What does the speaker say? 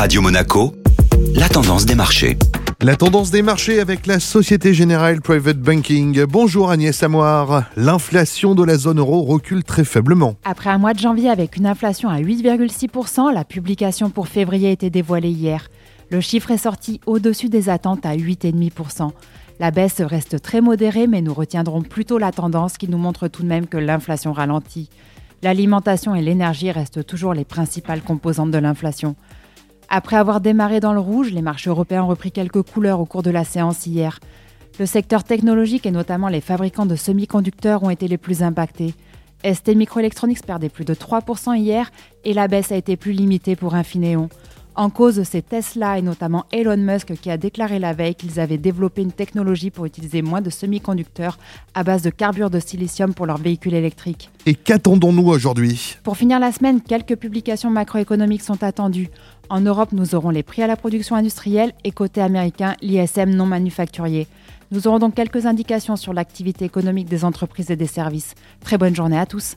Radio Monaco, la tendance des marchés. La tendance des marchés avec la Société Générale Private Banking. Bonjour Agnès Amoir. L'inflation de la zone euro recule très faiblement. Après un mois de janvier avec une inflation à 8,6%, la publication pour février a été dévoilée hier. Le chiffre est sorti au-dessus des attentes à 8,5%. La baisse reste très modérée, mais nous retiendrons plutôt la tendance qui nous montre tout de même que l'inflation ralentit. L'alimentation et l'énergie restent toujours les principales composantes de l'inflation. Après avoir démarré dans le rouge, les marchés européens ont repris quelques couleurs au cours de la séance hier. Le secteur technologique et notamment les fabricants de semi-conducteurs ont été les plus impactés. ST Microelectronics perdait plus de 3% hier et la baisse a été plus limitée pour Infineon. En cause, c'est Tesla et notamment Elon Musk qui a déclaré la veille qu'ils avaient développé une technologie pour utiliser moins de semi-conducteurs à base de carbure de silicium pour leurs véhicules électriques. Et qu'attendons-nous aujourd'hui? Pour finir la semaine, quelques publications macroéconomiques sont attendues. En Europe, nous aurons les prix à la production industrielle et côté américain, l'ISM non manufacturier. Nous aurons donc quelques indications sur l'activité économique des entreprises et des services. Très bonne journée à tous.